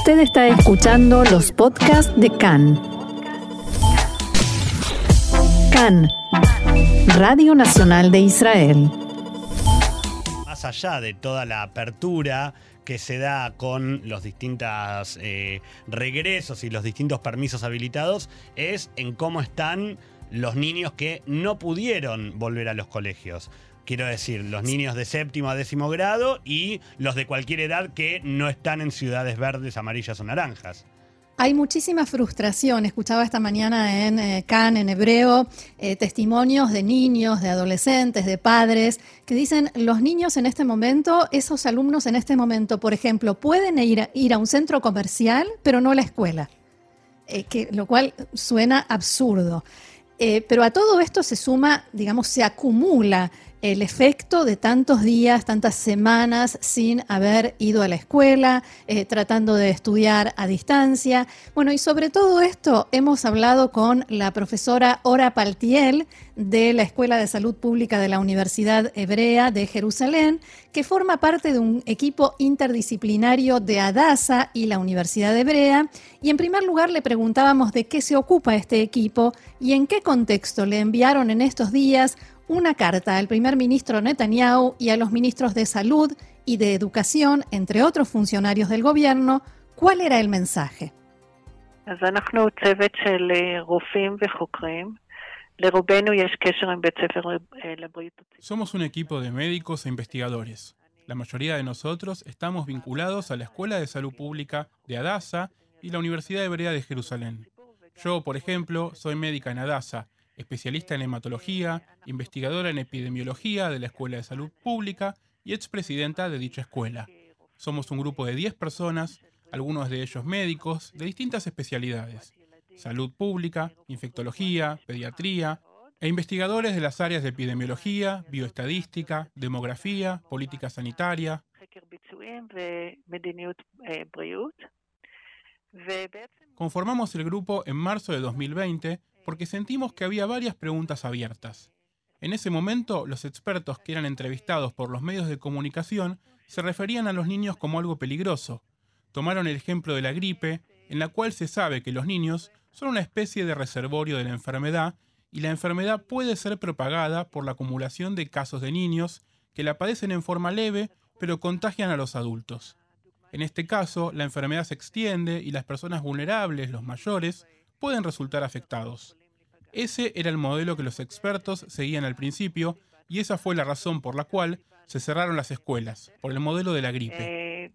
Usted está escuchando los podcasts de CAN. CAN, Radio Nacional de Israel. Más allá de toda la apertura que se da con los distintos eh, regresos y los distintos permisos habilitados, es en cómo están los niños que no pudieron volver a los colegios. Quiero decir, los niños de séptimo a décimo grado y los de cualquier edad que no están en ciudades verdes, amarillas o naranjas. Hay muchísima frustración. Escuchaba esta mañana en eh, Cannes, en hebreo, eh, testimonios de niños, de adolescentes, de padres, que dicen, los niños en este momento, esos alumnos en este momento, por ejemplo, pueden ir a, ir a un centro comercial, pero no a la escuela, eh, que, lo cual suena absurdo. pero a todo esto se suma, digamos, se acumula el efecto de tantos días, tantas semanas sin haber ido a la escuela, eh, tratando de estudiar a distancia. Bueno, y sobre todo esto hemos hablado con la profesora Ora Paltiel de la Escuela de Salud Pública de la Universidad Hebrea de Jerusalén, que forma parte de un equipo interdisciplinario de Adasa y la Universidad Hebrea. Y en primer lugar le preguntábamos de qué se ocupa este equipo y en qué contexto le enviaron en estos días una carta al primer ministro Netanyahu y a los ministros de Salud y de Educación, entre otros funcionarios del gobierno, ¿cuál era el mensaje? Somos un equipo de médicos e investigadores. La mayoría de nosotros estamos vinculados a la Escuela de Salud Pública de Adasa y la Universidad Hebrea de Jerusalén. Yo, por ejemplo, soy médica en Adasa especialista en hematología, investigadora en epidemiología de la Escuela de Salud Pública y expresidenta de dicha escuela. Somos un grupo de 10 personas, algunos de ellos médicos, de distintas especialidades, salud pública, infectología, pediatría, e investigadores de las áreas de epidemiología, bioestadística, demografía, política sanitaria. Conformamos el grupo en marzo de 2020 porque sentimos que había varias preguntas abiertas. En ese momento, los expertos que eran entrevistados por los medios de comunicación se referían a los niños como algo peligroso. Tomaron el ejemplo de la gripe, en la cual se sabe que los niños son una especie de reservorio de la enfermedad y la enfermedad puede ser propagada por la acumulación de casos de niños que la padecen en forma leve pero contagian a los adultos. En este caso, la enfermedad se extiende y las personas vulnerables, los mayores, pueden resultar afectados. Ese era el modelo que los expertos seguían al principio y esa fue la razón por la cual se cerraron las escuelas, por el modelo de la gripe. Eh,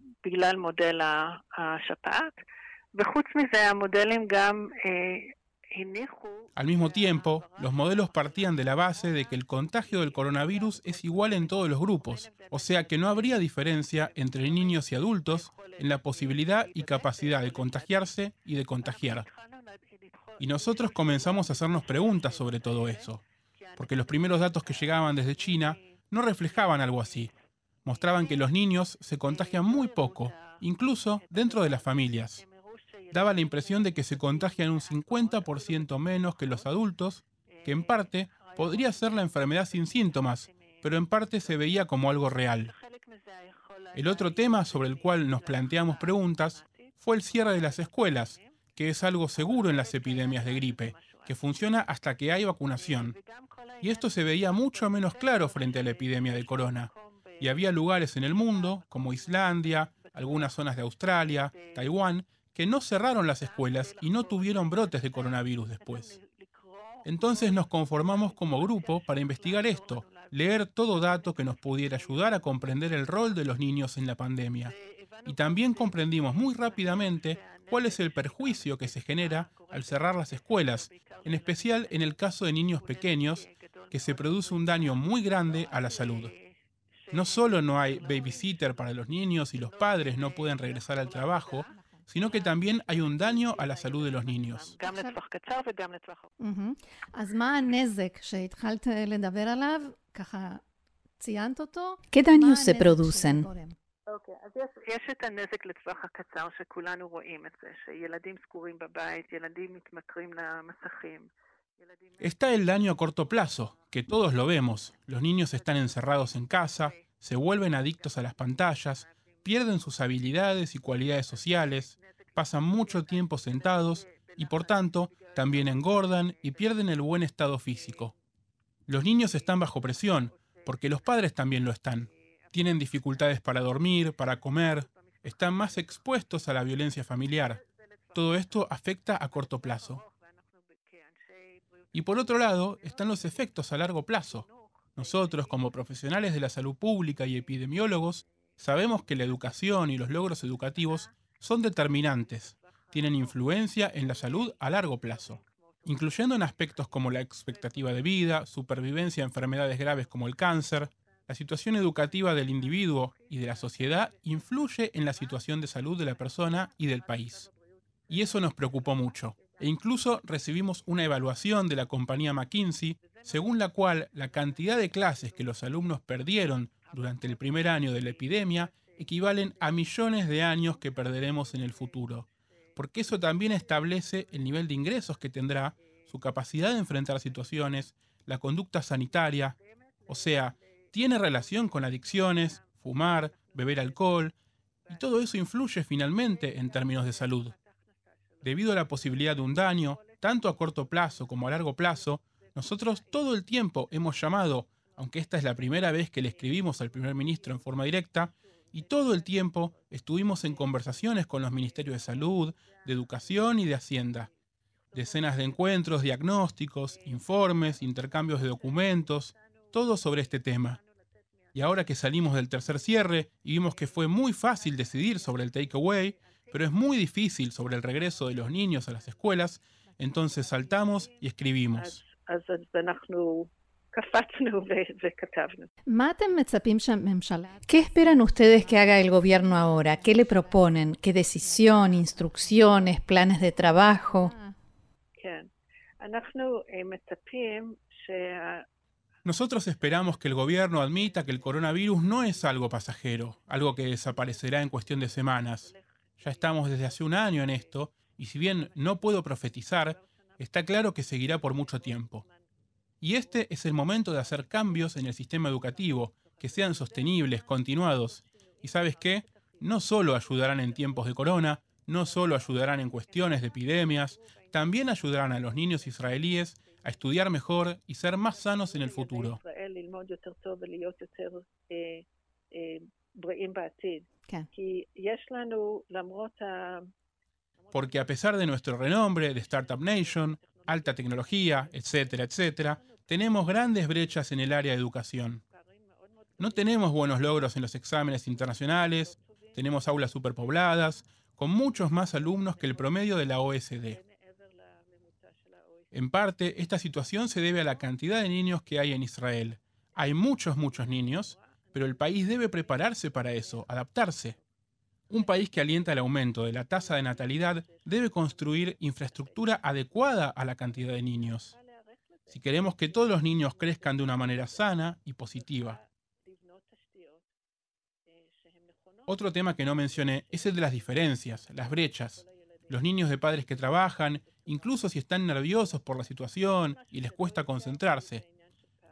al mismo tiempo, los modelos partían de la base de que el contagio del coronavirus es igual en todos los grupos, o sea que no habría diferencia entre niños y adultos en la posibilidad y capacidad de contagiarse y de contagiar. Y nosotros comenzamos a hacernos preguntas sobre todo eso, porque los primeros datos que llegaban desde China no reflejaban algo así. Mostraban que los niños se contagian muy poco, incluso dentro de las familias. Daba la impresión de que se contagian un 50% menos que los adultos, que en parte podría ser la enfermedad sin síntomas, pero en parte se veía como algo real. El otro tema sobre el cual nos planteamos preguntas fue el cierre de las escuelas, que es algo seguro en las epidemias de gripe, que funciona hasta que hay vacunación. Y esto se veía mucho menos claro frente a la epidemia de corona. Y había lugares en el mundo, como Islandia, algunas zonas de Australia, Taiwán, que no cerraron las escuelas y no tuvieron brotes de coronavirus después. Entonces nos conformamos como grupo para investigar esto, leer todo dato que nos pudiera ayudar a comprender el rol de los niños en la pandemia. Y también comprendimos muy rápidamente cuál es el perjuicio que se genera al cerrar las escuelas, en especial en el caso de niños pequeños, que se produce un daño muy grande a la salud. No solo no hay babysitter para los niños y los padres no pueden regresar al trabajo, sino que también hay un daño a la salud de los niños. ¿Qué daños se producen? Está el daño a corto plazo, que todos lo vemos. Los niños están encerrados en casa, se vuelven adictos a las pantallas, pierden sus habilidades y cualidades sociales, pasan mucho tiempo sentados y por tanto también engordan y pierden el buen estado físico. Los niños están bajo presión, porque los padres también lo están. Tienen dificultades para dormir, para comer, están más expuestos a la violencia familiar. Todo esto afecta a corto plazo. Y por otro lado, están los efectos a largo plazo. Nosotros, como profesionales de la salud pública y epidemiólogos, sabemos que la educación y los logros educativos son determinantes, tienen influencia en la salud a largo plazo, incluyendo en aspectos como la expectativa de vida, supervivencia a enfermedades graves como el cáncer, la situación educativa del individuo y de la sociedad influye en la situación de salud de la persona y del país. Y eso nos preocupó mucho. E incluso recibimos una evaluación de la compañía McKinsey, según la cual la cantidad de clases que los alumnos perdieron durante el primer año de la epidemia equivalen a millones de años que perderemos en el futuro porque eso también establece el nivel de ingresos que tendrá, su capacidad de enfrentar situaciones, la conducta sanitaria, o sea, tiene relación con adicciones, fumar, beber alcohol, y todo eso influye finalmente en términos de salud. Debido a la posibilidad de un daño, tanto a corto plazo como a largo plazo, nosotros todo el tiempo hemos llamado, aunque esta es la primera vez que le escribimos al primer ministro en forma directa, y todo el tiempo estuvimos en conversaciones con los ministerios de salud, de educación y de hacienda. Decenas de encuentros, diagnósticos, informes, intercambios de documentos, todo sobre este tema. Y ahora que salimos del tercer cierre y vimos que fue muy fácil decidir sobre el takeaway, pero es muy difícil sobre el regreso de los niños a las escuelas, entonces saltamos y escribimos. ¿Qué esperan ustedes que haga el gobierno ahora? ¿Qué le proponen? ¿Qué decisión, instrucciones, planes de trabajo? Nosotros esperamos que el gobierno admita que el coronavirus no es algo pasajero, algo que desaparecerá en cuestión de semanas. Ya estamos desde hace un año en esto, y si bien no puedo profetizar, está claro que seguirá por mucho tiempo. Y este es el momento de hacer cambios en el sistema educativo, que sean sostenibles, continuados. Y sabes qué? No solo ayudarán en tiempos de corona, no solo ayudarán en cuestiones de epidemias, también ayudarán a los niños israelíes a estudiar mejor y ser más sanos en el futuro. Porque a pesar de nuestro renombre de Startup Nation, alta tecnología, etcétera, etcétera, tenemos grandes brechas en el área de educación. No tenemos buenos logros en los exámenes internacionales, tenemos aulas superpobladas, con muchos más alumnos que el promedio de la OSD. En parte, esta situación se debe a la cantidad de niños que hay en Israel. Hay muchos, muchos niños, pero el país debe prepararse para eso, adaptarse. Un país que alienta el aumento de la tasa de natalidad debe construir infraestructura adecuada a la cantidad de niños. Si queremos que todos los niños crezcan de una manera sana y positiva. Otro tema que no mencioné es el de las diferencias, las brechas. Los niños de padres que trabajan, incluso si están nerviosos por la situación y les cuesta concentrarse.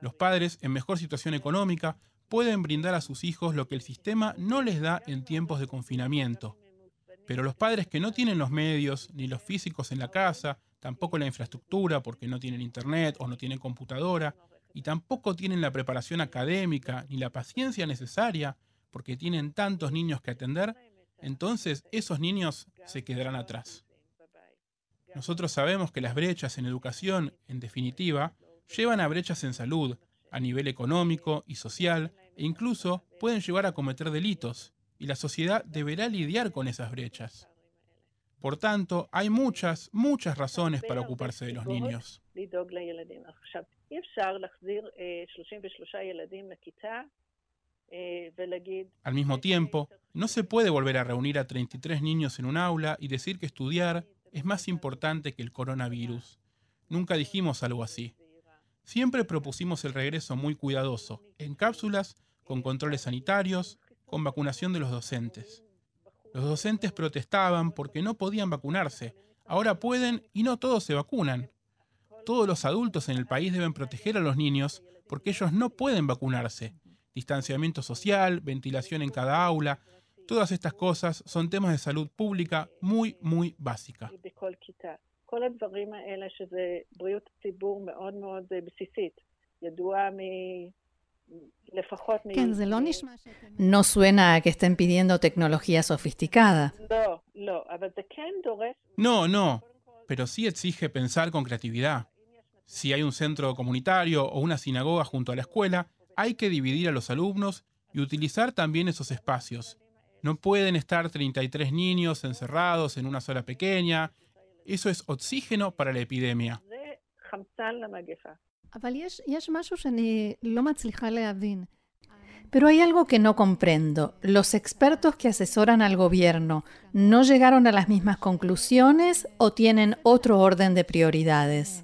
Los padres en mejor situación económica pueden brindar a sus hijos lo que el sistema no les da en tiempos de confinamiento. Pero los padres que no tienen los medios ni los físicos en la casa, tampoco la infraestructura porque no tienen internet o no tienen computadora, y tampoco tienen la preparación académica ni la paciencia necesaria porque tienen tantos niños que atender, entonces esos niños se quedarán atrás. Nosotros sabemos que las brechas en educación, en definitiva, llevan a brechas en salud, a nivel económico y social, e incluso pueden llevar a cometer delitos, y la sociedad deberá lidiar con esas brechas. Por tanto, hay muchas, muchas razones para ocuparse de los niños. Al mismo tiempo, no se puede volver a reunir a 33 niños en un aula y decir que estudiar es más importante que el coronavirus. Nunca dijimos algo así. Siempre propusimos el regreso muy cuidadoso, en cápsulas con controles sanitarios, con vacunación de los docentes. Los docentes protestaban porque no podían vacunarse. Ahora pueden y no todos se vacunan. Todos los adultos en el país deben proteger a los niños porque ellos no pueden vacunarse. Distanciamiento social, ventilación en cada aula Todas estas cosas son temas de salud pública muy, muy básica. No suena a que estén pidiendo tecnología sofisticada. No, no, pero sí exige pensar con creatividad. Si hay un centro comunitario o una sinagoga junto a la escuela, hay que dividir a los alumnos y utilizar también esos espacios. No pueden estar 33 niños encerrados en una sala pequeña. Eso es oxígeno para la epidemia. Pero hay algo que no comprendo. ¿Los expertos que asesoran al gobierno no llegaron a las mismas conclusiones o tienen otro orden de prioridades?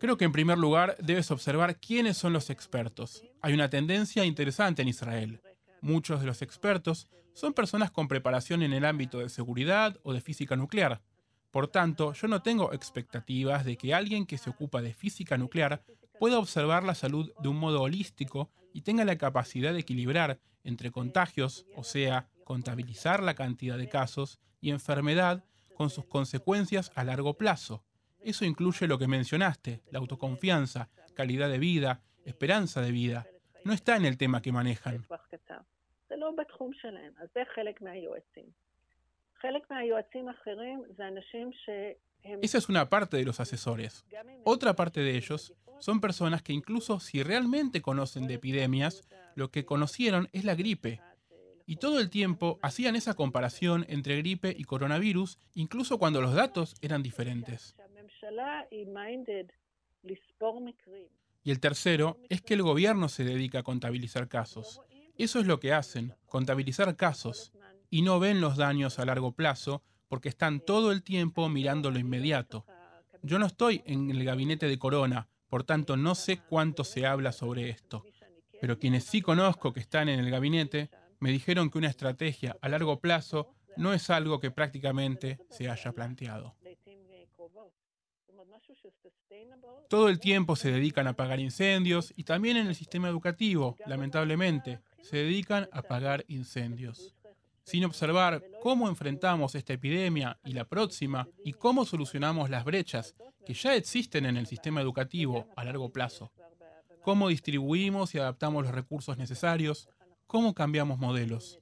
Creo que en primer lugar debes observar quiénes son los expertos. Hay una tendencia interesante en Israel. Muchos de los expertos son personas con preparación en el ámbito de seguridad o de física nuclear. Por tanto, yo no tengo expectativas de que alguien que se ocupa de física nuclear pueda observar la salud de un modo holístico y tenga la capacidad de equilibrar entre contagios, o sea, contabilizar la cantidad de casos, y enfermedad con sus consecuencias a largo plazo. Eso incluye lo que mencionaste, la autoconfianza, calidad de vida, esperanza de vida. No está en el tema que manejan. Esa es una parte de los asesores. Otra parte de ellos son personas que incluso si realmente conocen de epidemias, lo que conocieron es la gripe. Y todo el tiempo hacían esa comparación entre gripe y coronavirus, incluso cuando los datos eran diferentes. Y el tercero es que el gobierno se dedica a contabilizar casos. Eso es lo que hacen, contabilizar casos, y no ven los daños a largo plazo porque están todo el tiempo mirando lo inmediato. Yo no estoy en el gabinete de Corona, por tanto no sé cuánto se habla sobre esto. Pero quienes sí conozco que están en el gabinete me dijeron que una estrategia a largo plazo no es algo que prácticamente se haya planteado. Todo el tiempo se dedican a apagar incendios y también en el sistema educativo, lamentablemente, se dedican a apagar incendios. Sin observar cómo enfrentamos esta epidemia y la próxima y cómo solucionamos las brechas que ya existen en el sistema educativo a largo plazo. Cómo distribuimos y adaptamos los recursos necesarios, cómo cambiamos modelos.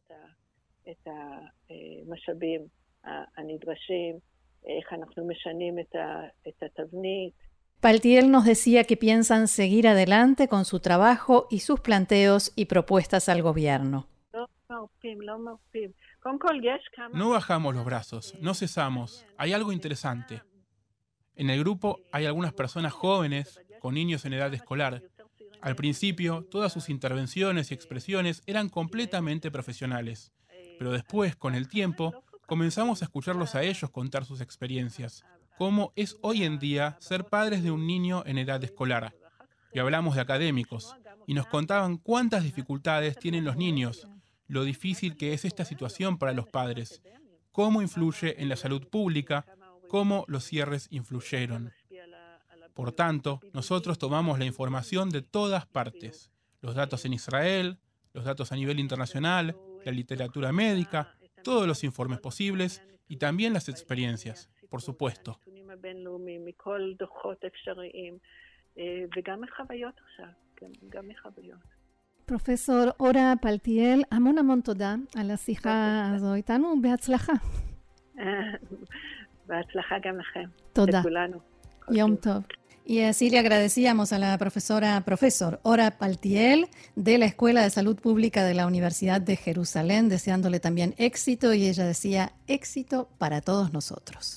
Paltiel nos decía que piensan seguir adelante con su trabajo y sus planteos y propuestas al gobierno. No bajamos los brazos, no cesamos. Hay algo interesante. En el grupo hay algunas personas jóvenes con niños en edad escolar. Al principio, todas sus intervenciones y expresiones eran completamente profesionales, pero después, con el tiempo, comenzamos a escucharlos a ellos contar sus experiencias, cómo es hoy en día ser padres de un niño en edad escolar. Y hablamos de académicos, y nos contaban cuántas dificultades tienen los niños, lo difícil que es esta situación para los padres, cómo influye en la salud pública, cómo los cierres influyeron. Por tanto, nosotros tomamos la información de todas partes, los datos en Israel, los datos a nivel internacional, la literatura médica, todos los informes posibles y también las experiencias, por supuesto. פרופסור אורה פלטיאל, המון המון תודה על השיחה הזו איתנו, בהצלחה. בהצלחה גם לכם. תודה. לכולנו. יום טוב. Y así le agradecíamos a la profesora, profesor Ora Paltiel de la Escuela de Salud Pública de la Universidad de Jerusalén, deseándole también éxito y ella decía éxito para todos nosotros.